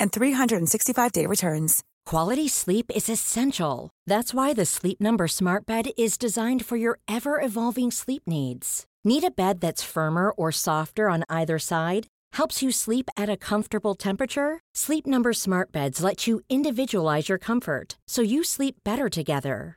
and 365-day returns. Quality sleep is essential. That's why the Sleep Number Smart Bed is designed for your ever-evolving sleep needs. Need a bed that's firmer or softer on either side? Helps you sleep at a comfortable temperature? Sleep Number Smart Beds let you individualize your comfort so you sleep better together.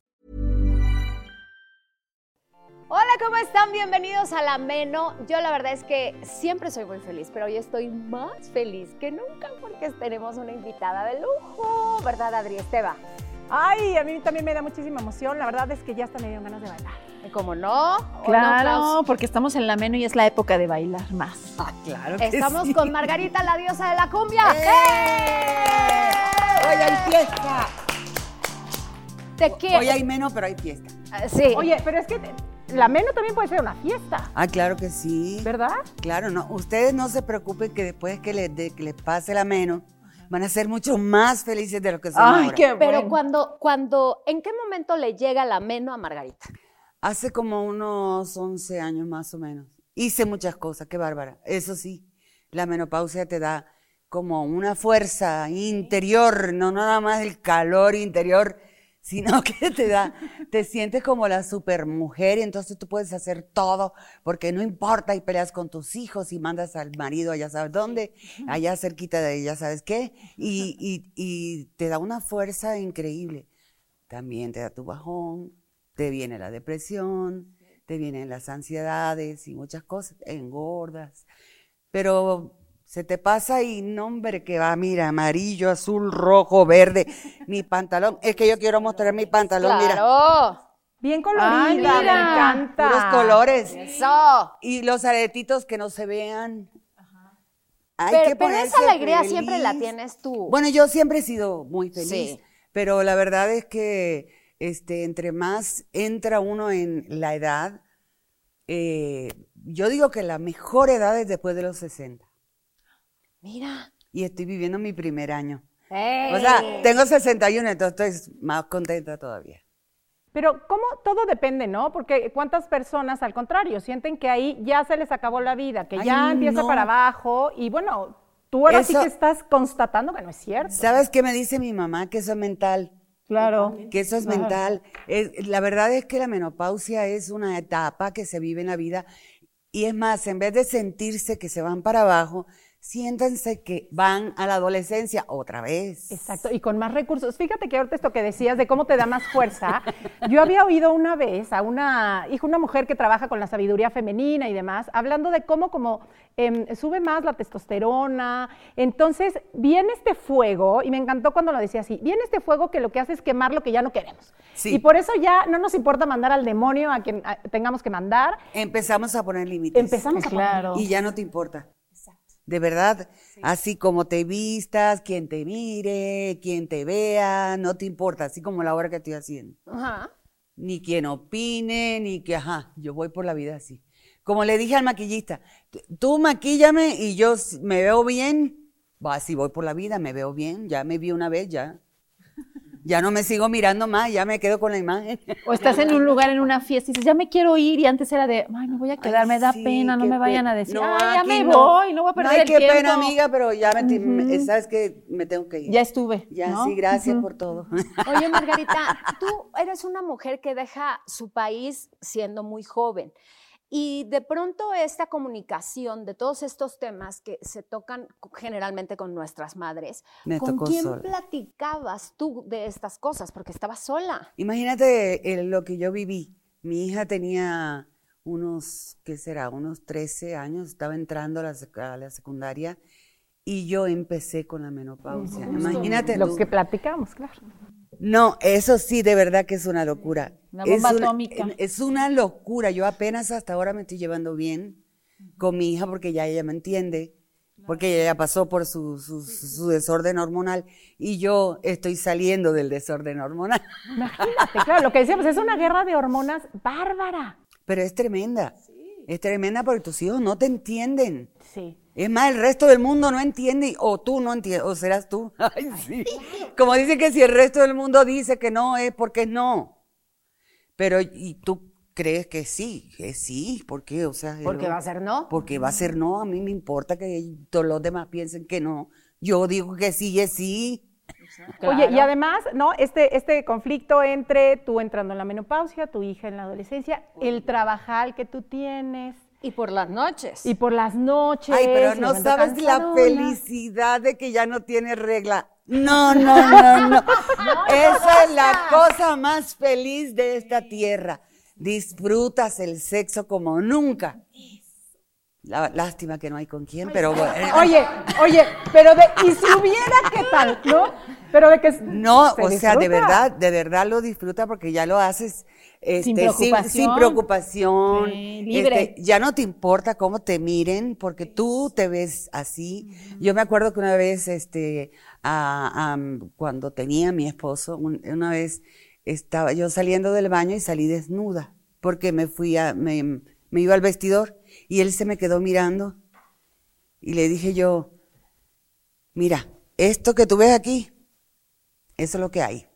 Hola, ¿cómo están? Bienvenidos a La Meno. Yo la verdad es que siempre soy muy feliz, pero hoy estoy más feliz que nunca porque tenemos una invitada de lujo, ¿verdad, Adri Esteba? Ay, a mí también me da muchísima emoción. La verdad es que ya hasta me dieron ganas de bailar. ¿Y cómo no? ¿O Claro, no, porque estamos en la menú y es la época de bailar más. Ah, claro que Estamos sí. con Margarita, la diosa de la cumbia. ¡Eh! Hoy hay fiesta. ¿De qué? Hoy hay menos, pero hay fiesta. Sí. Oye, pero es que la meno también puede ser una fiesta, Ah, claro que sí. ¿verdad? Claro, no. Ustedes no se preocupen que después que les, de- que les pase la menos, van a ser mucho más felices de lo que son Ay, ahora. qué Pero bueno. cuando, cuando, ¿en qué momento le llega la meno a Margarita? Hace como unos 11 años más o menos. Hice muchas cosas, qué bárbara. Eso sí, la menopausia te da como una fuerza interior, no nada más el calor interior, sino que te da, te sientes como la supermujer y entonces tú puedes hacer todo porque no importa y peleas con tus hijos y mandas al marido allá sabes dónde, allá cerquita de ya sabes qué, y, y, y te da una fuerza increíble. También te da tu bajón, te viene la depresión, te vienen las ansiedades y muchas cosas, engordas. Pero se te pasa y no, hombre, que va, mira, amarillo, azul, rojo, verde, mi pantalón. Es que yo quiero mostrar mi pantalón, mira, ¡Claro! Bien colorida, Ay, me mira. encanta. puros colores. ¡Eso! Y los aretitos que no se vean. Hay Pero, que pero esa alegría siempre la tienes tú. Bueno, yo siempre he sido muy feliz, Sí. pero la verdad es que este, entre más entra uno en la edad, eh, yo digo que la mejor edad es después de los 60. Mira. Y estoy viviendo mi primer año. ¡Ey! O sea, tengo 61, entonces estoy más contenta todavía. Pero cómo todo depende, ¿no? Porque cuántas personas, al contrario, sienten que ahí ya se les acabó la vida, que Ay, ya empieza no. para abajo y bueno, tú ahora sí que estás constatando que no es cierto. ¿Sabes qué me dice mi mamá? Que eso es mental. Claro. que eso es mental. Es- la verdad es que la menopausia es una etapa que se vive en la vida y es más, en vez de sentirse que se van para abajo, siéntanse que van a la adolescencia otra vez. Exacto, y con más recursos. Fíjate que ahorita esto que decías de cómo te da más fuerza, yo había oído una vez a una, hijo, una mujer que trabaja con la sabiduría femenina y demás, hablando de cómo como em, sube más la testosterona. Entonces, viene este fuego, y me encantó cuando lo decía así, viene este fuego que lo que hace es quemar lo que ya no queremos. Sí. Y por eso ya no nos importa mandar al demonio a quien a- tengamos que mandar. Empezamos a poner límites. Empezamos a poner- Claro. Y ya no te importa. De verdad, así como te vistas, quien te mire, quien te vea, no te importa, así como la hora que estoy haciendo. Ajá. ni quien opine, ni que, ajá, yo voy por la vida así. Como le dije al maquillista, tú maquíllame y yo me veo bien, va, si voy por la vida, me veo bien, ya me vi una vez, ya. Ya no me sigo mirando más, ya me quedo con la imagen. O estás en un lugar, en una fiesta, y dices, ya me quiero ir, y antes era de, ay, me voy a quedar, me da sí, pena, no qué me vayan a decir, No, ay, ya me no. voy, no voy a perder No, ay, el qué tiempo. pena, amiga, pero ya me, sabes que me tengo que ir. Ya estuve. Ya, ¿no? sí, gracias por todo. Oye, Margarita, tú eres una mujer que deja su país siendo muy joven. Y de pronto esta comunicación de todos estos temas que se tocan generalmente con nuestras madres, Me ¿con tocó quién sola. platicabas tú de estas cosas? Porque estabas sola. Imagínate eh, lo que yo viví. Mi hija tenía unos, ¿qué será? Unos 13 años, estaba entrando a la, sec- a la secundaria y yo empecé con la menopausia. Imagínate Lo tú. que platicamos, claro. No, eso sí, de verdad que es una locura. Una es, bomba una, atómica. es una locura. Yo apenas hasta ahora me estoy llevando bien con mi hija porque ya ella me entiende, porque ella ya pasó por su, su, su desorden hormonal y yo estoy saliendo del desorden hormonal. Imagínate, claro, lo que decíamos, es una guerra de hormonas bárbara. Pero es tremenda. Es tremenda porque tus hijos no te entienden. Sí. Es más, el resto del mundo no entiende, o tú no entiendes, o serás tú. Ay, sí. Como dice que si el resto del mundo dice que no, es porque no. Pero, y tú crees que sí, que sí, ¿por qué? O sea, Porque va a ser no. Porque va a ser no, a mí me importa que todos los demás piensen que no. Yo digo que sí, es sí. Oye, y además, ¿no? Este, este conflicto entre tú entrando en la menopausia, tu hija en la adolescencia, el trabajar que tú tienes, Y por las noches. y por las noches. Ay, pero no sabes la felicidad de que ya no tiene regla. No, no, no, no. Esa es la cosa más feliz de esta tierra. Disfrutas el sexo como nunca. La- lástima que no hay con quién, pero bueno. Oye, oye, pero de, y si hubiera, ¿qué tal? ¿No? Pero de que No, se o sea, de verdad, de verdad lo disfruta porque ya lo haces este, Sin preocupación. sin preocupación. Sí, libre. Este, ya no te importa cómo te miren porque tú te ves así. Yo me acuerdo que una vez, este, a- a- cuando tenía a mi esposo, un- una vez estaba yo saliendo del baño y salí desnuda porque me fui a, me, me iba al vestidor y él se me quedó mirando y le dije yo, mira, esto que tú ves aquí, eso es lo que hay.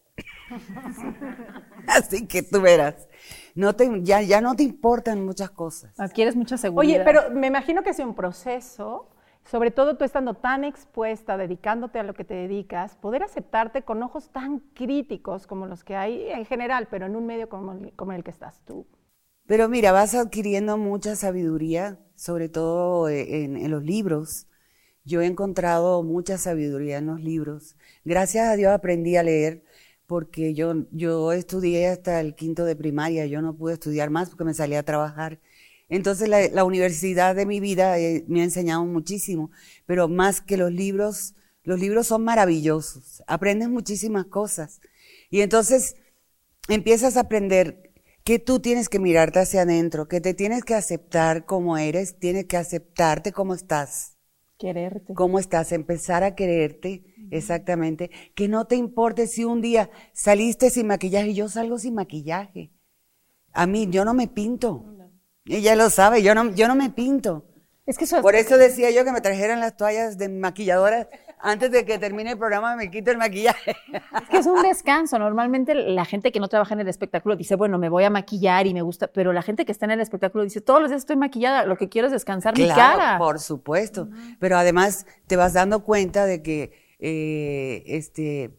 Así que tú verás. No te, ya, ya no te importan muchas cosas. Adquieres mucha seguridad. Oye, pero me imagino que es un proceso, sobre todo tú estando tan expuesta, dedicándote a lo que te dedicas, poder aceptarte con ojos tan críticos como los que hay en general, pero en un medio como el, como el que estás tú. Pero mira, vas adquiriendo mucha sabiduría, sobre todo eh, en, los libros. Yo he encontrado mucha sabiduría en los libros. Gracias a Dios aprendí a leer porque yo, yo estudié hasta el quinto de primaria, yo no pude estudiar más porque me salía a trabajar. Entonces la, la universidad de mi vida eh, me ha enseñado muchísimo, pero más que los libros, los libros son maravillosos, aprendes muchísimas cosas. Y entonces empiezas a aprender que tú tienes que mirarte hacia adentro, que te tienes que aceptar como eres, tienes que aceptarte como estás Quererte. cómo estás, empezar a quererte, exactamente, que no te importe si un día saliste sin maquillaje, yo salgo sin maquillaje. A mí, yo no me pinto. Ella lo sabe, yo no, yo no me pinto. Es que eso Por eso decía yo que me trajeran las toallas de maquilladoras antes de que termine el programa, me quito el maquillaje. Es que es un descanso. Normalmente la gente que no trabaja en el espectáculo dice, bueno, me voy a maquillar y me gusta, pero la gente que está en el espectáculo dice, todos los días estoy maquillada, lo que quiero es descansar mi Claro, cara. por supuesto. Pero además te vas dando cuenta de que, eh, este,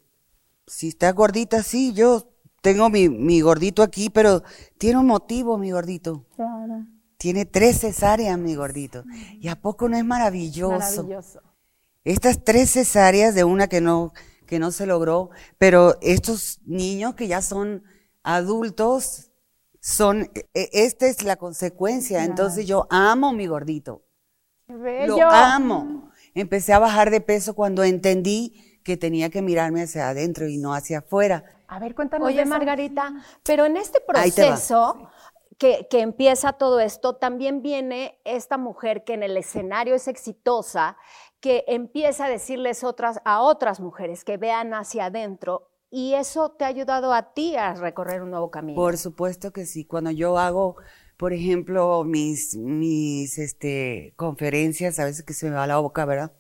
si estás gordita, sí, yo tengo mi, mi gordito aquí, pero tiene un motivo, mi gordito. Claro. Tiene tres cesáreas, mi gordito. ¿Y a poco no es maravilloso? Maravilloso. Estas tres cesáreas de una que no, que no se logró, pero estos niños que ya son adultos, son, e- e- esta es la consecuencia. Entonces yo amo mi gordito. Lo amo. Empecé a bajar de peso cuando entendí que tenía que mirarme hacia adentro y no hacia afuera. A ver, cuéntanos. Oye, eso. Margarita, pero en este proceso que, que empieza todo esto, también viene esta mujer que en el escenario es exitosa, que empieza a decirles otras, a otras mujeres que vean hacia adentro, y eso te ha ayudado a ti a recorrer un nuevo camino. Por supuesto que sí. Cuando yo hago, por ejemplo, mis, mis este, conferencias, a veces que se me va la boca, ¿verdad?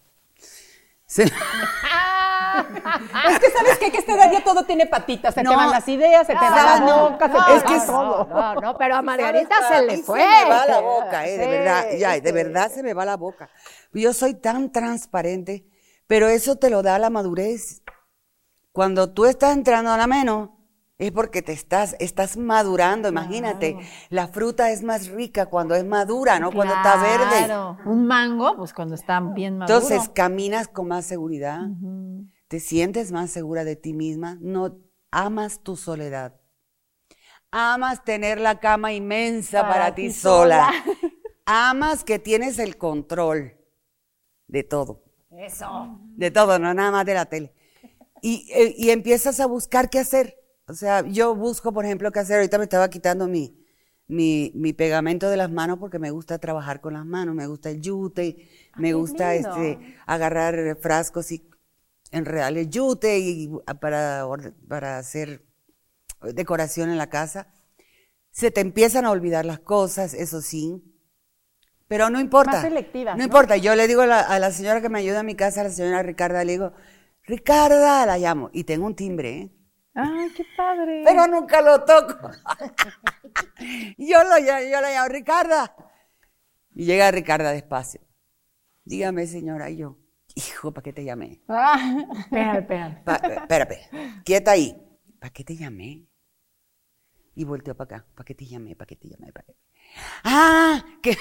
Se- Es que sabes que a esta edad ya todo tiene patitas, se No. te van las ideas, se te va Ah, la no. boca, se No, te es va que es- todo. No, no, pero a Margarita se le fue. Se me va la boca, eh, de verdad, ya, de verdad se me va la boca. Yo soy tan transparente, pero eso te lo da la madurez. Cuando tú estás entrando a la menos, es porque te estás, estás madurando, imagínate. La fruta es más rica cuando es madura, ¿no? Cuando está verde. Claro. Un mango, pues cuando está bien maduro. Entonces caminas con más seguridad, te sientes más segura de ti misma, no amas tu soledad. Amas tener la cama inmensa para, Para ti sola. sola. Amas que tienes el control de todo, Eso. de todo, no nada más de la tele. Y, eh, y empiezas a buscar qué hacer. O sea, yo busco, por ejemplo, qué hacer. Ahorita me estaba quitando mi, mi, mi pegamento de las manos porque me gusta trabajar con las manos, me gusta el yute, me gusta lindo. este, agarrar frascos y enredar el yute y para, or- para hacer decoración en la casa. Se te empiezan a olvidar las cosas, eso sí. Pero no importa. Más selectivas, No ¿no? importa. Yo le digo a la, a la señora que me ayuda a mi casa, a la señora Ricarda, le digo, Ricarda, la llamo. Y tengo un timbre, ¿eh? Ay, qué padre. pero nunca lo toco. yo, lo, yo la llamo, Ricarda. Y llega Ricarda despacio. Dígame, señora, y yo, hijo, ¿para qué te llamé? Ah. Pa- espera, espera, quieta ahí. ¿Para qué te llamé? Y volteó para acá. ¿Para qué te llamé? ¿Para qué te llamé? ¿Para qué? Ah, que...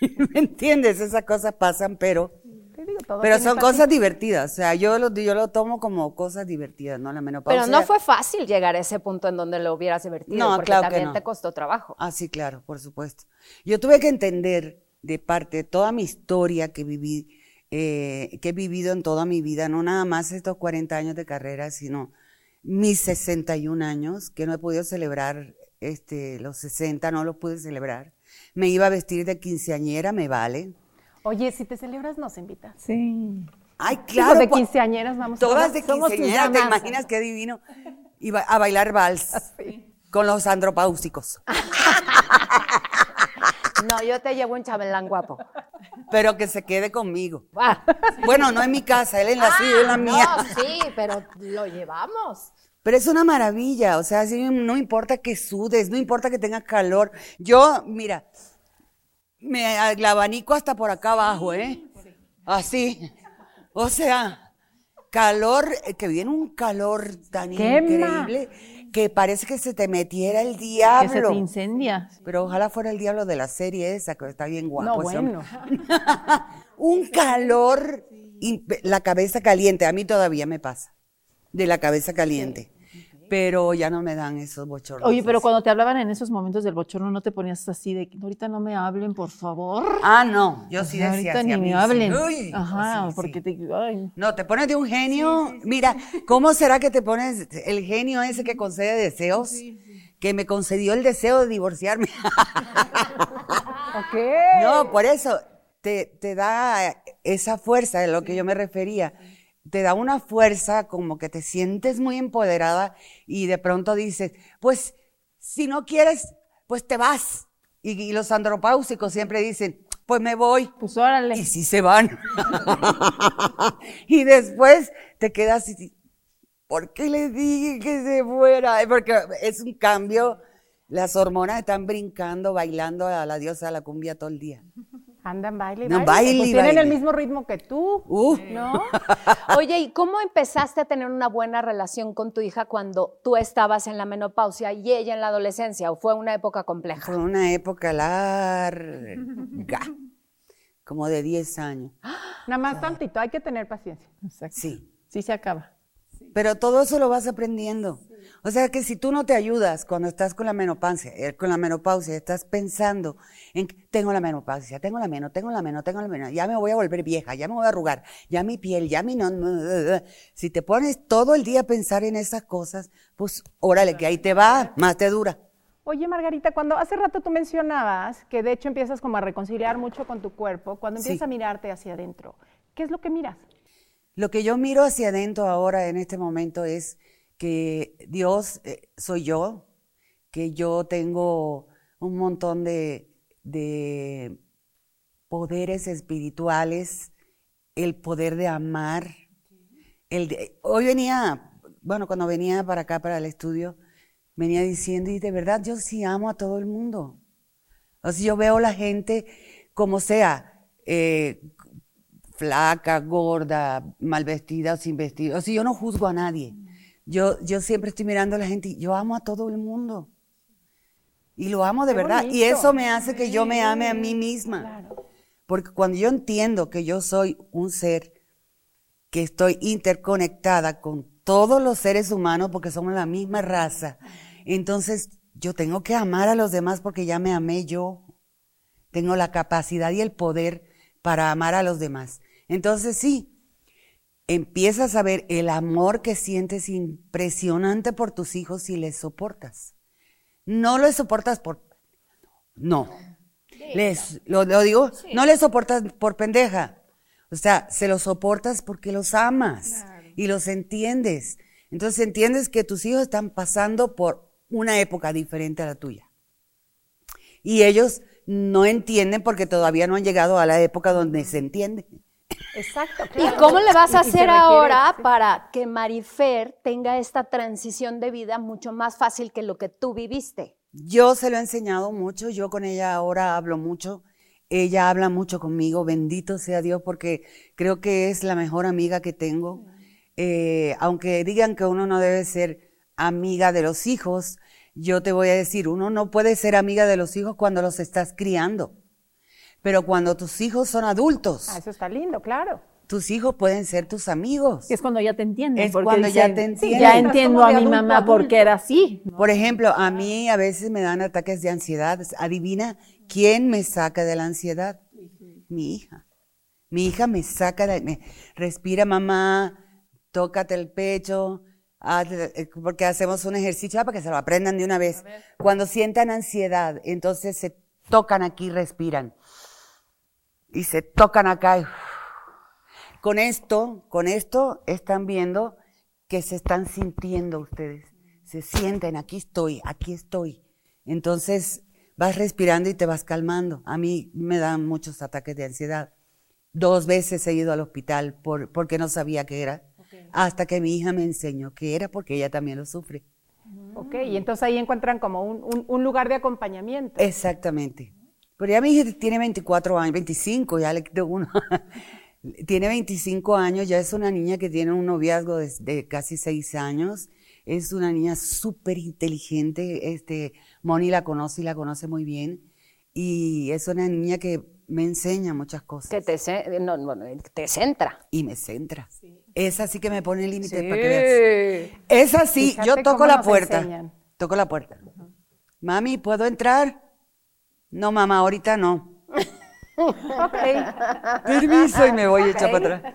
¿Me entiendes? Esas cosas pasan, pero... Te digo, todo Pero son cosas divertidas, o sea, yo lo, yo lo tomo como cosas divertidas, ¿no? La menopausia. Pero no fue fácil llegar a ese punto en donde lo hubieras divertido, No, porque claro que también no. te costó trabajo. Ah, sí, claro, por supuesto. Yo tuve que entender de parte de toda mi historia que viví, eh, que he vivido en toda mi vida, no nada más estos 40 años de carrera, sino mis 61 años, que no he podido celebrar este, los 60, no los pude celebrar. Me iba a vestir de quinceañera, me vale. Oye, si te celebras, nos invitas. sí. Ay, claro. de pues, quinceañeras vamos Todas de somos tus quinceañera, ¿te imaginas qué divino? Iba a bailar vals con los andropáusicos. No, yo te llevo un chambelán guapo. pero que se quede conmigo. Ah. Bueno, no en mi casa, él en la suya, yo en la mía. No, sí, pero lo llevamos. Pero es una maravilla, o sea, no importa que sudes, no importa que tengas calor. Yo, mira, me la abanico hasta por acá abajo, ¿eh? Así. O sea, calor, eh, que viene un calor tan Quema. increíble que parece que se te metiera el Que se diablo. te incendia. Pero ojalá fuera el diablo de la serie esa, que está bien guapo. No, bueno. un calor, la cabeza caliente, a mí todavía me pasa, de la cabeza caliente, pero ya no me dan esos bochornos. Oye, pero cuando te hablaban en esos momentos del bochorno, ¿no te ponías así de que ahorita no me hablen, por favor? Ah, no, yo sí decía ahorita ni me hablen. Uy, Ajá, sí, porque sí. te... ay. No, te pones de un genio. Mira, ¿cómo será que te pones el genio ese que concede deseos? Que me concedió el deseo de divorciarme. Ok. No, por eso te, te da esa fuerza, de lo que yo me refería. Te da una fuerza como que te sientes muy empoderada y de pronto dices, pues si no quieres, pues te vas. Y, y los andropáusicos siempre dicen, pues me voy. Pues órale. Y sí se van. y después te quedas y ¿por qué le dije que se fuera? Porque es un cambio. Las hormonas están brincando, bailando a la diosa de la cumbia todo el día. Andan baile, y No, baile. baile Pues tienen el mismo ritmo que tú, Uh, ¿no? Oye, ¿y cómo empezaste a tener una buena relación con tu hija cuando tú estabas en la menopausia y ella en la adolescencia? ¿O fue una época compleja? fue una época larga, como de 10 años. Nada más tantito, hay que tener paciencia. Exacto. Sí. Sí se acaba. Pero todo eso lo vas aprendiendo. O sea que si tú no te ayudas cuando estás con la menopausia, eh, con la menopausia, estás pensando en que tengo la menopausia, tengo la meno, tengo la meno, tengo la meno, ya me voy a volver vieja, ya me voy a arrugar, ya mi piel, ya mi no, si te pones todo el día a pensar en esas cosas, pues órale que ahí te va, más te dura. Oye, Margarita, cuando hace rato tú mencionabas que de hecho empiezas como a reconciliar mucho con tu cuerpo, cuando empiezas Sí. a mirarte hacia adentro, ¿qué es lo que miras? Lo que yo miro hacia adentro ahora en este momento es que Dios eh, soy yo, que yo tengo un montón de, de poderes espirituales, el poder de amar, el hoy venía, bueno, cuando venía para acá, para el estudio, venía diciendo, y de verdad yo sí amo a todo el mundo. O sea, yo veo la gente como sea, eh, flaca, gorda, mal vestida sin vestido. O sea, yo no juzgo a nadie. Yo, yo siempre estoy mirando a la gente y yo amo a todo el mundo. Y lo amo de Qué verdad. Y eso me hace que yo me ame a mí misma. Porque cuando yo entiendo que yo soy un ser que estoy interconectada con todos los seres humanos porque somos la misma raza, entonces yo tengo que amar a los demás porque ya me amé yo. Tengo la capacidad y el poder para amar a los demás. Entonces sí, empiezas a ver el amor que sientes impresionante por tus hijos y les soportas. No les soportas por... No. Les, lo, lo digo, no les soportas por pendeja. O sea, se los soportas porque los amas y los entiendes. Entonces entiendes que tus hijos están pasando por una época diferente a la tuya. Y ellos no entienden porque todavía no han llegado a la época donde se entiende. Exacto. ¿Y cómo le vas a hacer requiere- ahora sí. para que Marifer tenga esta transición de vida mucho más fácil que lo que tú viviste? Yo se lo he enseñado mucho, yo con ella ahora hablo mucho, ella habla mucho conmigo, bendito sea Dios, porque creo que es la mejor amiga que tengo. Eh, aunque digan que uno no debe ser amiga de los hijos, yo te voy a decir, uno no puede ser amiga de los hijos cuando los estás criando. Pero cuando tus hijos son adultos, Ah, eso está lindo, claro. tus hijos pueden ser tus amigos. Es cuando ya te entienden. Es cuando ya te "Sí, entienden". Ya Es entiendo a mi mamá porque era así. Por ejemplo, a mí a veces me dan ataques de ansiedad. Adivina quién me saca de la ansiedad. Mi hija. Mi hija me saca de... me- respira mamá, tócate el pecho, eh, porque hacemos un ejercicio ah, para que se lo aprendan de una vez. Cuando sientan ansiedad, entonces se tocan aquí, respiran. Y se tocan acá. y- Con esto, con esto están viendo que se están sintiendo ustedes. Se sienten, aquí estoy, aquí estoy. Entonces vas respirando y te vas calmando. A mí me dan muchos ataques de ansiedad. Dos veces he ido al hospital por, porque no sabía qué era. Hasta que mi hija me enseñó qué era porque ella también lo sufre. Ok, y entonces ahí encuentran como un, un- un lugar de acompañamiento. Exactamente. Pero ya mi hija tiene 24 años, 25, ya le quito uno. tiene 25 años, ya es una niña que tiene un noviazgo de, de casi 6 años. Es una niña súper inteligente. Este, Moni la conoce y la conoce muy bien. Y es una niña que me enseña muchas cosas. Que te, no, no, te centra. Y me centra. Sí que me pone límites para que veas. Esa sí, Fíjate yo toco la puerta. enseñan. Toco la puerta. Mami, ¿puedo entrar? No, mamá, ahorita no. Ok, Permiso y me voy hecha para atrás.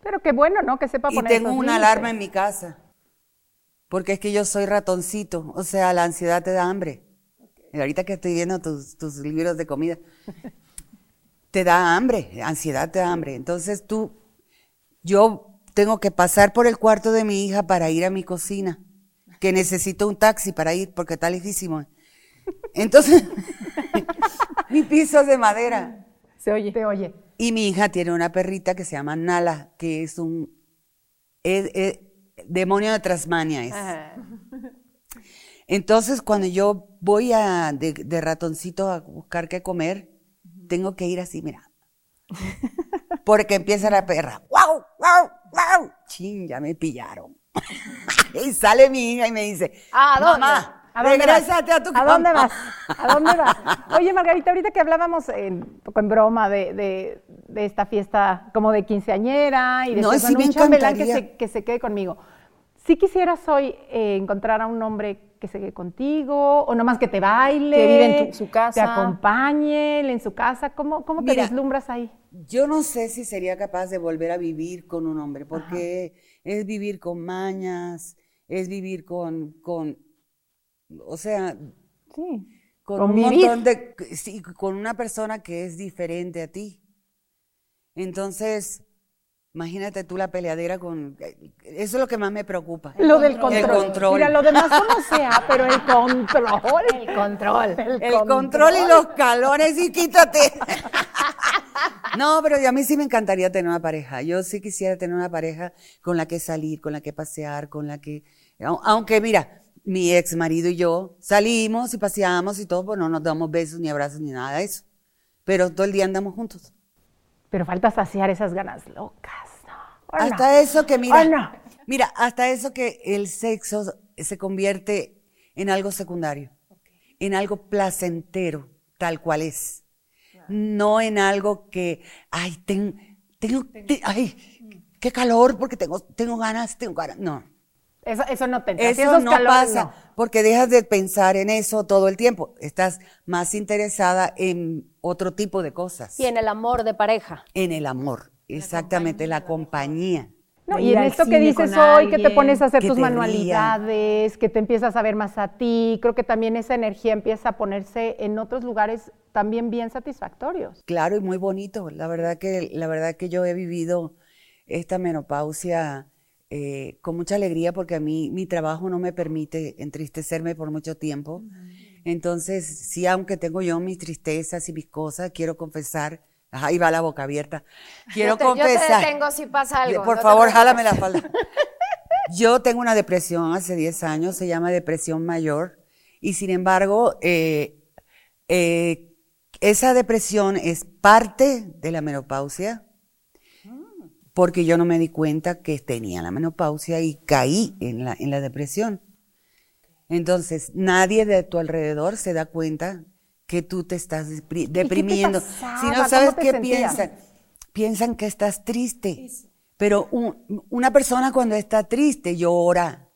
pero qué bueno, ¿no? Que sepa Y poner tengo esos una límites. alarma en mi casa. Porque es que yo soy ratoncito. O sea, la ansiedad te da hambre. Y ahorita que estoy viendo tus, tus libros de comida, te da hambre, ansiedad te da hambre. Entonces tú, yo tengo que pasar por el cuarto de mi hija para ir a mi cocina, que necesito un taxi para ir porque está lejísimo. Entonces, mi piso es de madera. Se oye. Te oye. Y mi hija tiene una perrita que se llama Nala, que es un es- es- demonio de Tasmania. Es. Entonces, cuando yo voy a, de, de ratoncito a buscar qué comer, tengo que ir así, mira. Porque empieza la perra. ¡Wow! ¡Wow! ¡Wow! Chin, ya me pillaron. y sale mi hija y me dice, ¿A dónde? mamá, ¿A dónde regrésate vas? a tu ¿A dónde cama". vas? ¿A dónde vas? Oye, Margarita, ahorita que hablábamos en, un poco en broma de, de- de esta fiesta como de quinceañera y de No, sí un chambelán que se, que se quede conmigo. ¿Sí quisieras hoy eh, encontrar a un hombre que se quede contigo o nomás que te baile? Que vive en tu- su casa. Te acompañe en su casa. ¿Cómo, cómo te Mira, vislumbras ahí? Yo no sé si sería capaz de volver a vivir con un hombre, porque es vivir con mañas, es vivir con, con o sea, Sí. con Con un vivir. montón de, sí, con una persona que es diferente a ti. Entonces, imagínate tú la peleadera con, eso es lo que más me preocupa. Lo del control. El control. Mira, lo demás como sea, pero el control. El control. El control y los calones y quítate. No, pero a mí sí me encantaría tener una pareja. Yo sí quisiera tener una pareja con la que salir, con la que pasear, con la que... Aunque mira, mi ex marido y yo salimos y paseamos y todo, pues no nos damos besos ni abrazos ni nada de eso. Pero todo el día andamos juntos. Pero falta saciar esas ganas locas, ¿no? ¿O Hasta no? eso que mira, mira, hasta eso que el sexo se convierte en algo secundario, en algo placentero, tal cual es. No en algo que, ay, ten- tengo, te- ay, qué calor porque tengo, tengo ganas, tengo ganas. No, Eso, eso no te eso esos no calores, pasa no. porque dejas de pensar en eso todo el tiempo. Estás más interesada en otro tipo de cosas, Y en el amor de pareja. en el amor, exactamente, la compañía. No, y en esto que dices hoy, que te pones a hacer tus ría. manualidades, que te empiezas a ver más a ti, creo que también esa energía empieza a ponerse en otros lugares también bien satisfactorios. Claro, y muy bonito. La verdad que, la verdad que yo he vivido esta menopausia eh, con mucha alegría porque a mí mi trabajo no me permite entristecerme por mucho tiempo. Entonces, sí, aunque tengo yo mis tristezas y mis cosas, quiero confesar. Ahí va la boca abierta. Quiero yo te, yo te confesar. detengo si pasa algo. Por no favor, jálame la falda. Yo tengo una depresión hace 10 años, se llama depresión mayor, y sin embargo, eh, eh, esa depresión es parte de la menopausia, porque yo no me di cuenta que tenía la menopausia y caí en la, en la depresión. Entonces, nadie de tu alrededor se da cuenta que tú te estás depri- deprimiendo. si no sabes ¿Cómo te qué sentías? piensan, piensan que estás triste. Pero un- una persona cuando está triste llora.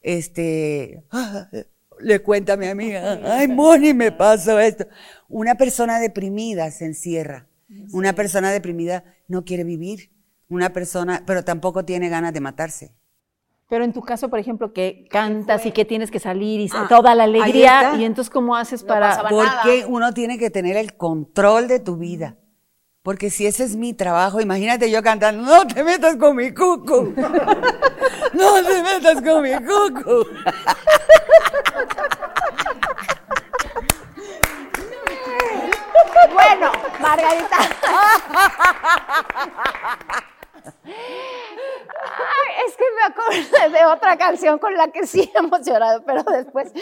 Este, ah, le cuenta a mi amiga, ay, Moni, me pasó esto. Una persona deprimida se encierra. Una persona deprimida no quiere vivir. Una persona, pero tampoco tiene ganas de matarse. Pero en tu caso, por ejemplo, que cantas y que tienes que salir y Ah, toda la alegría, y entonces ¿cómo haces No para...? nada. Porque uno tiene que tener el control de tu vida. Porque si ese es mi trabajo, imagínate yo cantando, no te metas con mi cucu. No te metas con mi cucu. Bueno, Margarita. Ay, es que me acuerdo de otra canción con la que sí hemos llorado, pero después.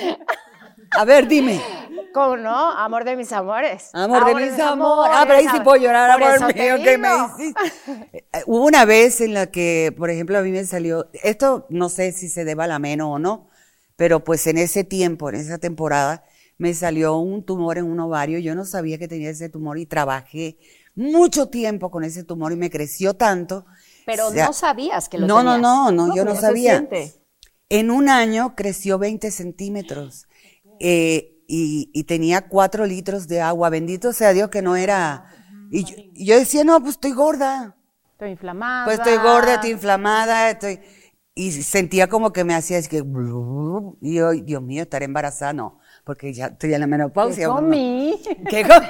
A ver, dime. ¿Cómo no? Amor de mis amores. Amor de mis amores. Ah, pero ahí sí puedo llorar, Por amor mío, ¿qué me hiciste? Eh, Hubo una vez en la que, por ejemplo, a mí me salió, esto no sé si se deba a la meno o no, pero pues en ese tiempo, en esa temporada, me salió un tumor en un ovario. Yo no sabía que tenía ese tumor y trabajé mucho tiempo con ese tumor y me creció tanto. Pero O sea, no sabías que lo no, tenías. No, no, no, yo no sabía. En un año creció 20 centímetros eh, y, y tenía 4 litros de agua. Bendito sea Dios que no era. Y yo, y yo decía, no, pues estoy gorda. Estoy inflamada. Pues estoy gorda, estoy inflamada, estoy. Y sentía como que me hacía así que. Y yo, Dios mío, estaré embarazada. No, porque ya estoy en la ¿Qué menopausia. ¿no? comí? ¿Qué comí?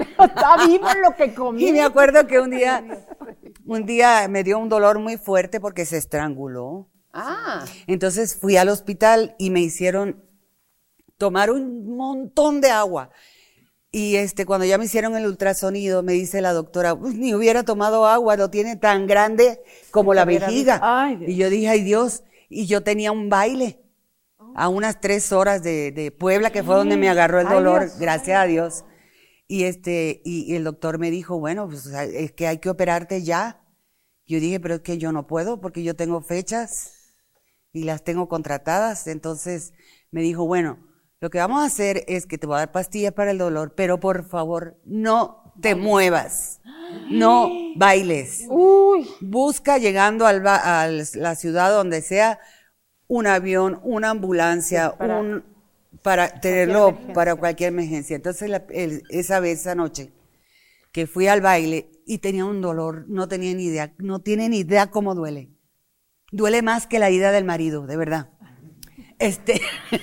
Está vivo lo que comí. Y me acuerdo que un día, un día me dio un dolor muy fuerte porque se estranguló. Ah, Entonces fui al hospital y me hicieron tomar un montón de agua. Y este, cuando ya me hicieron el ultrasonido, me dice la doctora, "Uy, ni hubiera tomado agua, lo tiene tan grande como la vejiga. Ay, y yo dije, ay Dios, y yo tenía un baile a unas tres horas de, de Puebla, que fue donde me agarró el dolor, gracias a Dios. Y este, y, y el doctor me dijo, bueno, pues es que hay que operarte ya. Yo dije, pero es que yo no puedo porque yo tengo fechas y las tengo contratadas. Entonces me dijo, bueno, lo que vamos a hacer es que te voy a dar pastillas para el dolor, pero por favor, no te muevas, no bailes. Busca llegando al ba- a la ciudad donde sea un avión, una ambulancia, un para tenerlo para cualquier emergencia. Entonces la- el- esa vez, esa noche, que fui al baile y tenía un dolor, no tenía ni idea, no tiene ni idea cómo duele. Duele más que la ida del marido, de verdad. Este.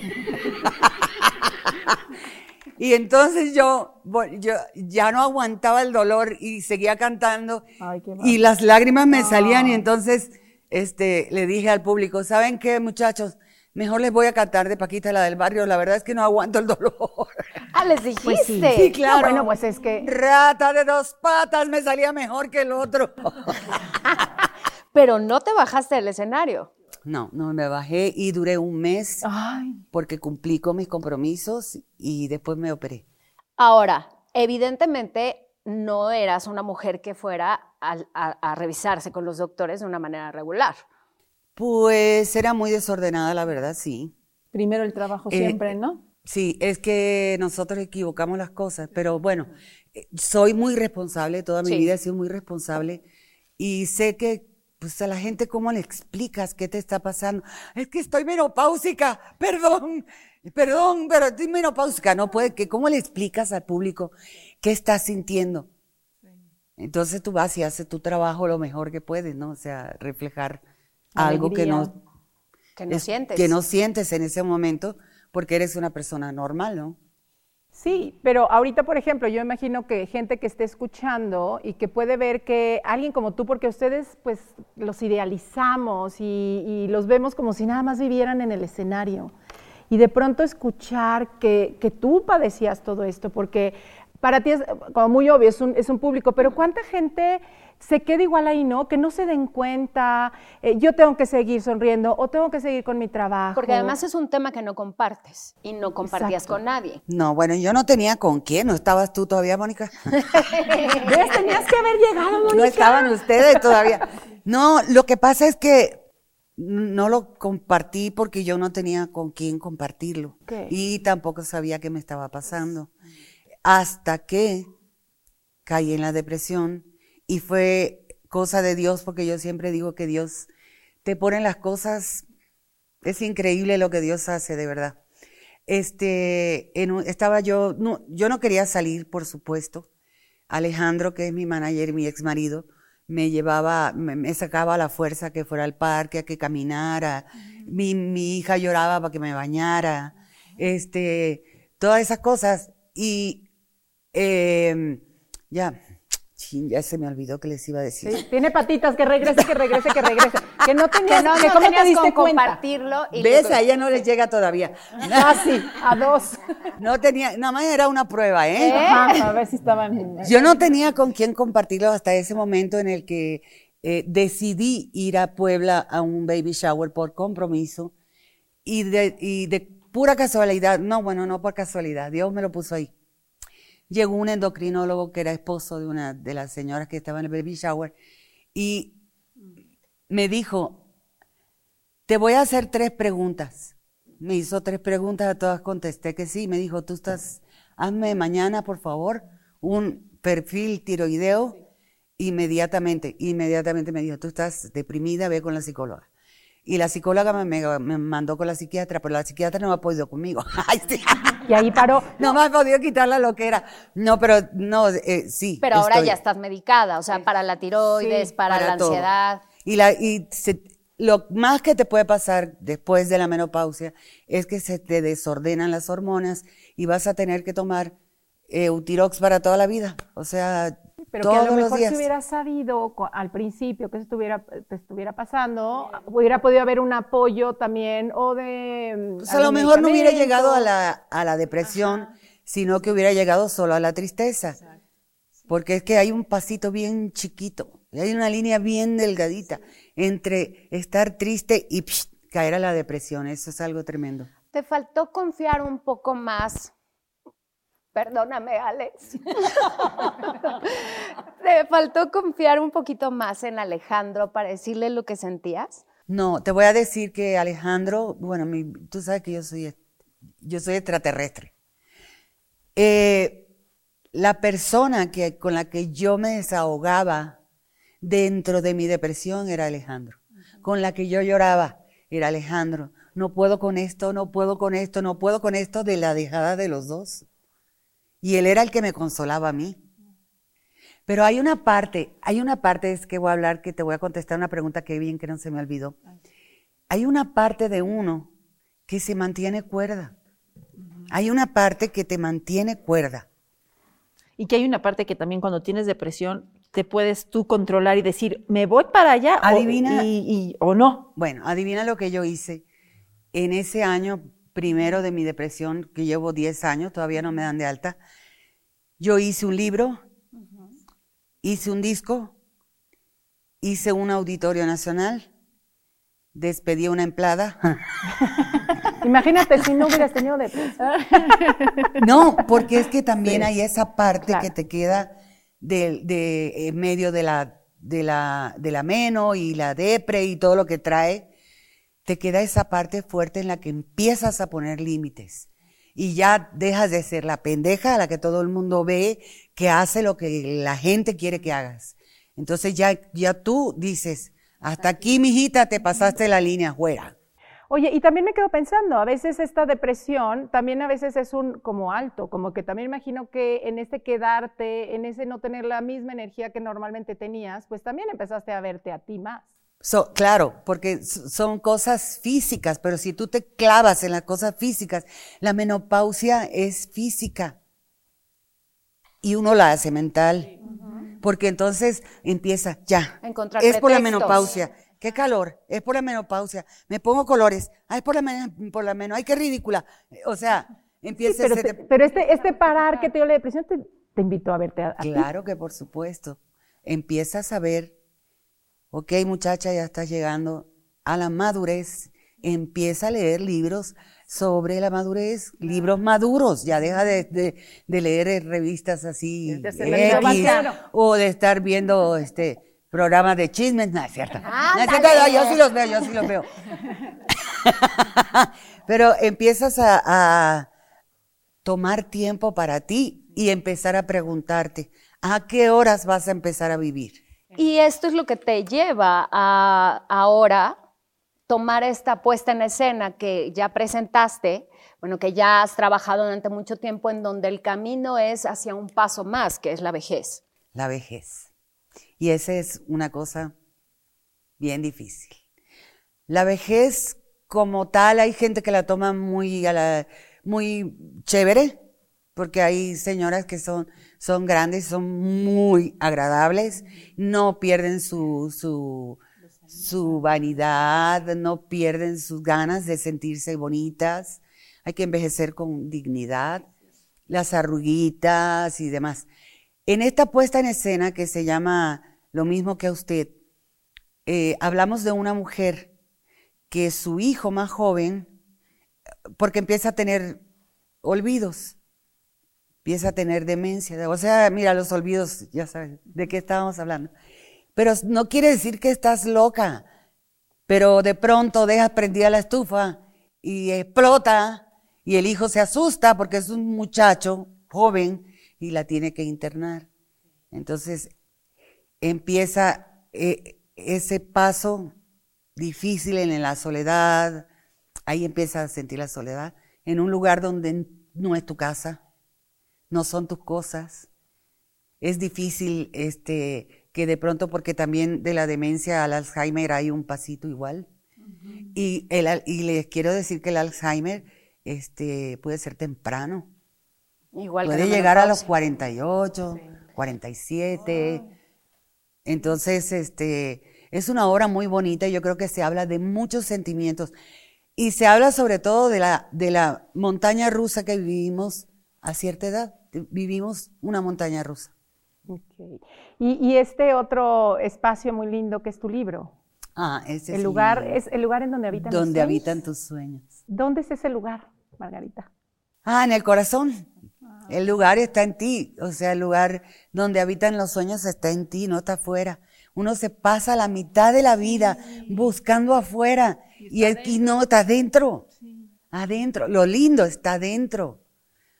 y entonces yo, yo ya no aguantaba el dolor y seguía cantando Ay, qué y las lágrimas me salían y entonces este le dije al público, ¿saben qué, muchachos? Mejor les voy a cantar de Paquita, la del barrio. La verdad es que no aguanto el dolor. Ah, les dijiste. Pues sí. Sí, claro. No, bueno, pues es que Rata de dos patas me salía mejor que el otro. Pero no te bajaste del escenario. No, no me bajé y duré un mes Ay, porque cumplí con mis compromisos y después me operé. Ahora, evidentemente no eras una mujer que fuera a revisarse con los doctores de una manera regular. Pues era muy desordenada, la verdad, sí. Primero el trabajo Eh, siempre, ¿no? Sí, es que nosotros equivocamos las cosas, pero bueno, eh, soy muy responsable, toda mi Sí. vida he sido muy responsable y sé que pues a la gente cómo le explicas qué te está pasando. Es que estoy menopáusica, perdón, perdón, pero estoy menopáusica, no puede que cómo le explicas al público qué estás sintiendo. Entonces tú vas y haces tu trabajo lo mejor que puedes, ¿no? O sea, reflejar algo que no. Que no es- sientes. que no sientes en ese momento porque eres una persona normal, ¿no? Sí, pero ahorita, por ejemplo, yo imagino que gente que esté escuchando y que puede ver que alguien como tú, porque ustedes pues los idealizamos y, y los vemos como si nada más vivieran en el escenario. Y de pronto escuchar que, que tú padecías todo esto, porque para ti es como muy obvio, es un, es un público, pero ¿cuánta gente se queda igual ahí, no? Que no se den cuenta, eh, yo tengo que seguir sonriendo o tengo que seguir con mi trabajo. Porque además es un tema que no compartes y no compartías Exacto. con nadie. No, bueno, yo no tenía con quién, ¿no estabas tú todavía, Mónica? ¿Ves? Tenías que haber llegado, Mónica. No estaban ustedes todavía. No, lo que pasa es que no lo compartí porque yo no tenía con quién compartirlo. Y tampoco sabía qué me estaba pasando. Hasta que caí en la depresión y fue cosa de Dios, porque yo siempre digo que Dios te pone las cosas, es increíble lo que Dios hace, de verdad. Este, en un- estaba yo, no, yo no quería salir, por supuesto. Alejandro, que es mi manager, mi ex marido, me llevaba, me, me sacaba a la fuerza que fuera al parque, a que caminara. Mi, mi hija lloraba para que me bañara. Este, todas esas cosas. Y eh, ya, chin, ya se me olvidó que les iba a decir. Sí, tiene patitas, que regrese, que regrese, que regrese. Que no tenías, Que no, que no cómo tenías te diste con cuenta. compartirlo. Y ¿Ves? A ella no les llega todavía. Casi, a dos. No tenía, nada más era una prueba, ¿eh? Ajá, a ver si estaban. Yo no tenía con quién compartirlo hasta ese momento en el que eh, decidí ir a Puebla a un baby shower por compromiso y de, y de pura casualidad, no, bueno, no por casualidad, Dios me lo puso ahí. Llegó un endocrinólogo que era esposo de una de las señoras que estaba en el baby shower y me dijo, te voy a hacer tres preguntas. Me hizo tres preguntas, a todas contesté que sí. Me dijo, tú estás, hazme mañana, por favor, un perfil tiroideo inmediatamente. Inmediatamente me dijo, tú estás deprimida, ve con la psicóloga. Y la psicóloga me, me- me mandó con la psiquiatra, pero la psiquiatra no me ha podido conmigo. Y ahí paró. No me ha podido quitar la loquera. No, pero no, eh, sí. Pero ahora estoy- ya estás medicada, o sea, para la tiroides, Sí, para, la todo. ansiedad. Y, la, y se- lo más que te puede pasar después de la menopausia es que se te desordenan las hormonas y vas a tener que tomar eh, Utirox para toda la vida. O sea, Pero todos que a lo mejor días. si hubieras sabido al principio que eso estuviera, te estuviera pasando, hubiera podido haber un apoyo también o de... mm, Pues a lo mejor no hubiera llegado a la, a la depresión, sino que hubiera llegado solo a la tristeza. Porque es que hay un pasito bien chiquito, hay una línea bien delgadita entre estar triste y psh, caer a la depresión. Eso es algo tremendo. Te faltó confiar un poco más. Perdóname, Alex. Te faltó confiar un poquito más en Alejandro para decirle lo que sentías. No, te voy a decir que Alejandro, bueno, mi- tú sabes que yo soy, yo soy extraterrestre. Eh, la persona que, con la que yo me desahogaba dentro de mi depresión era Alejandro. Con la que yo lloraba era Alejandro. No puedo con esto, no puedo con esto, no puedo con esto de la dejada de los dos. Y él era el que me consolaba a mí. Pero hay una parte, hay una parte, es que voy a hablar, que te voy a contestar una pregunta que bien que no se me olvidó. Hay una parte de uno que se mantiene cuerda. Hay una parte que te mantiene cuerda. Y que hay una parte que también cuando tienes depresión te puedes tú controlar y decir, me voy para allá o- Adivina. y, y- o no. Bueno, adivina lo que yo hice. en ese año primero de mi depresión, que llevo 10 años, todavía no me dan de alta, yo hice un libro, hice un disco, hice un auditorio nacional, despedí una empleada. Imagínate si no hubieras tenido depresión. No, porque es que también hay esa parte que te queda de, de en medio de la, de la, de la meno y la depre y todo lo que trae, te queda esa parte fuerte en la que empiezas a poner límites y ya dejas de ser la pendeja a la que todo el mundo ve que hace lo que la gente quiere que hagas. Entonces ya, ya tú dices, hasta aquí, mijita, te pasaste la línea fuera. Oye, y también me quedo pensando, a veces esta depresión también a veces es un como alto, como que también imagino que en ese quedarte, en ese no tener la misma energía que normalmente tenías, pues también empezaste a verte a ti más. So, claro, porque son cosas físicas, pero si tú te clavas en las cosas físicas, la menopausia es física. Y uno la hace mental, porque entonces empieza, ya, Encontrar es por la menopausia, qué calor, es por la menopausia, me pongo colores, ay, por la, men- por la menopausia, ay, qué ridícula, o sea, Sí, empieza pero, ese te- de- pero este, este parar que te dio la depresión te, te invitó a verte a, a ti. Claro que por supuesto. Empiezas a ver, ok muchacha, ya estás llegando a la madurez. Empieza a leer libros sobre la madurez, libros maduros. Ya deja de, de- de leer revistas así De X, o de estar viendo este programas de chismes. No es cierto. No es cierto, yo sí los veo, yo sí los veo. Pero empiezas a, a tomar tiempo para ti y empezar a preguntarte, ¿a qué horas vas a empezar a vivir? Y esto es lo que te lleva a ahora tomar esta puesta en escena que ya presentaste, bueno, que ya has trabajado durante mucho tiempo, en donde el camino es hacia un paso más, que es la vejez. La vejez. Y esa es una cosa bien difícil. La vejez como tal, hay gente que la toma muy, a la- muy chévere, porque hay señoras que son, son grandes, son muy agradables, no pierden su, su, su vanidad, no pierden sus ganas de sentirse bonitas. Hay que envejecer con dignidad, las arruguitas y demás. En esta puesta en escena que se llama Lo mismo que a usted, eh, hablamos de una mujer que su hijo más joven, porque empieza a tener olvidos, empieza a tener demencia. O sea, mira, los olvidos, ya sabes, de qué estábamos hablando. Pero no quiere decir que estás loca, pero de pronto dejas prendida la estufa y explota y el hijo se asusta porque es un muchacho joven y la tiene que internar. Entonces empieza eh, ese paso difícil en la soledad, ahí empieza a sentir la soledad, en un lugar donde no es tu casa, no son tus cosas. Es difícil este, que de pronto, porque también de la demencia al Alzheimer hay un pasito igual. y, el, y les quiero decir que el Alzheimer este, puede ser temprano. Igual Puede llegar a los menopausia. 48, 47. Entonces, este, es una obra muy bonita y yo creo que se habla de muchos sentimientos. Y se habla sobre todo de la, de la montaña rusa que vivimos a cierta edad. Vivimos una montaña rusa. Ok. Y, y este otro espacio muy lindo que es tu libro. Ah, ese El sí, lugar es el lugar en donde habitan donde sueños. habitan tus sueños. ¿Dónde es ese lugar, Margarita? Ah, en el corazón. El lugar está en ti. O sea, el lugar donde habitan los sueños está en ti, no está afuera. Uno se pasa la mitad de la vida buscando afuera y el y no está adentro. Adentro. Lo lindo está adentro.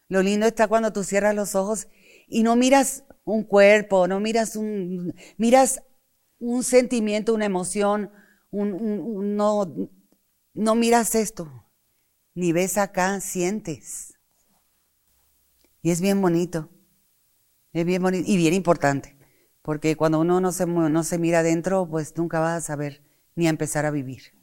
Lo lindo está cuando tú cierras los ojos y no miras un cuerpo, no miras un, miras un sentimiento, una emoción, un, no, no miras esto, ni ves acá, sientes. Y es bien bonito, es bien bonito y bien importante, porque cuando uno no se, no se mira adentro, pues nunca vas a saber ni a empezar a vivir.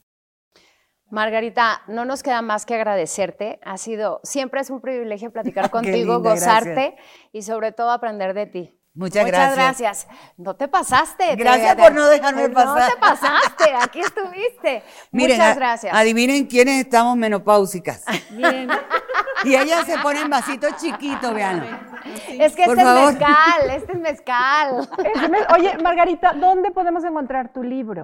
Margarita, no nos queda más que agradecerte. Ha sido, siempre es un privilegio platicar contigo, linda, gozarte gracias. y sobre todo aprender de ti. Muchas, Muchas gracias. No te pasaste. te- Gracias por no dejarme No pasar. te pasaste, aquí estuviste. Miren, Muchas a- gracias. adivinen quiénes estamos menopáusicas. Bien. Y ellas se ponen vasitos chiquitos, vean. es que por este favor. es mezcal, este es mezcal. Oye, Margarita, ¿dónde podemos encontrar tu libro?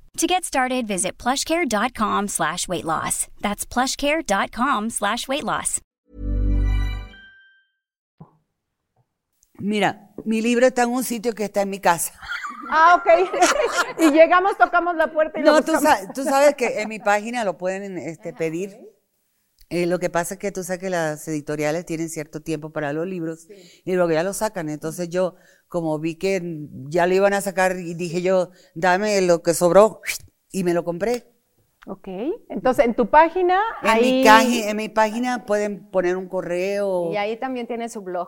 To get started, visit plushcare.com slash weight loss. That's plushcare.com slash weight loss. Mira, mi libro está en un sitio que está en mi casa. Ah, ok. y llegamos, tocamos la puerta y lo No, tú, buscamos. sa- tú sabes que en mi página lo pueden este, pedir. Eh, lo que pasa es que tú sabes que las editoriales tienen cierto tiempo para los libros y luego ya lo sacan. Entonces yo, como vi que ya lo iban a sacar, y dije yo, dame lo que sobró y me lo compré. Ok, entonces en tu página, En, ahí... mi, en mi página pueden poner un correo Y ahí también tiene su blog.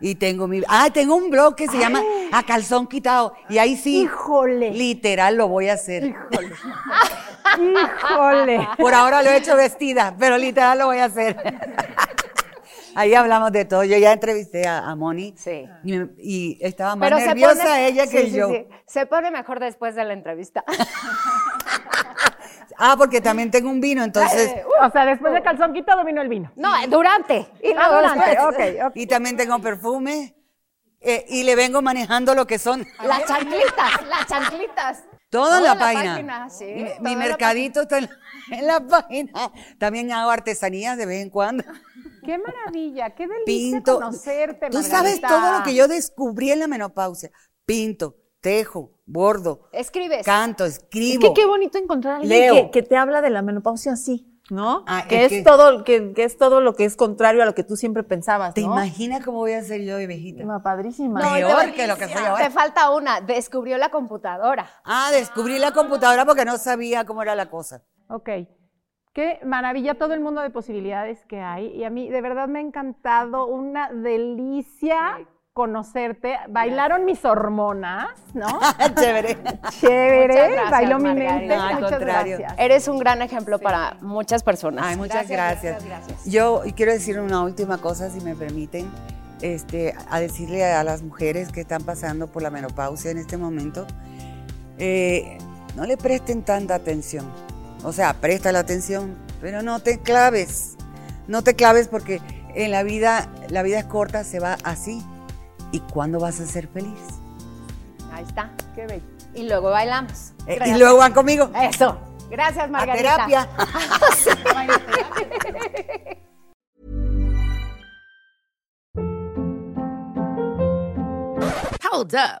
Y tengo mi... Ah, tengo un blog que se llama A Calzón Quitado y ahí sí, Híjole. literal lo voy a hacer. Híjole. Híjole. Por ahora lo he hecho vestida, pero literal lo voy a hacer. Ahí hablamos de todo. Yo ya entrevisté a, a Moni Sí. y, estaba más Pero nerviosa pone- ella que sí, sí, yo. sí. Se pone mejor después de la entrevista. Ah, porque también tengo un vino, entonces. O sea, después de calzón quitado vino el vino. No, durante. Y Ah, durante, después. ok, ok. Y también tengo perfume. eh, y le vengo manejando lo que son. Las chanclitas, las chanclitas. Todo en Toda la, página. sí, mi toda mi la mercadito está en, en la página. También hago artesanías de vez en cuando. Qué maravilla, qué delicia Pinto. conocerte, Tú sabes Margarita. todo lo que yo descubrí en la menopausia. Pinto, tejo, bordo, Escribes. canto, Es escribo. que qué bonito encontrar a alguien que, que te habla de la menopausia así, ¿no? Ah, que, es es que- todo, que, que es todo lo que es contrario a lo que tú siempre pensabas, ¿Te ¿no? imaginas cómo voy a ser yo de viejita? Ma, Padrísima. No, Peor que lo que soy ahora. Te falta una. Descubrió la computadora. Ah, descubrí la computadora porque no sabía cómo era la cosa. Ok. Qué maravilla todo el mundo de posibilidades que hay. Y a mí de verdad me ha encantado, una delicia conocerte. Bailaron mis hormonas, ¿no? Chévere. Chévere, gracias, bailó mi mente. No, al Muchas contrario. gracias. Eres un gran ejemplo para muchas personas. Ay, muchas gracias. gracias. Yo quiero decir una última cosa, si me permiten, este, a decirle a las mujeres que están pasando por la menopausia en este momento, eh, no le presten tanta atención. O sea, presta la atención, pero no te claves. No te claves porque en la vida, la vida es corta, se va así. ¿Y cuándo vas a ser feliz? Ahí está. Qué bello. Y luego bailamos. Eh, y luego van conmigo. Eso. Gracias, A Margarita. terapia. Hold up.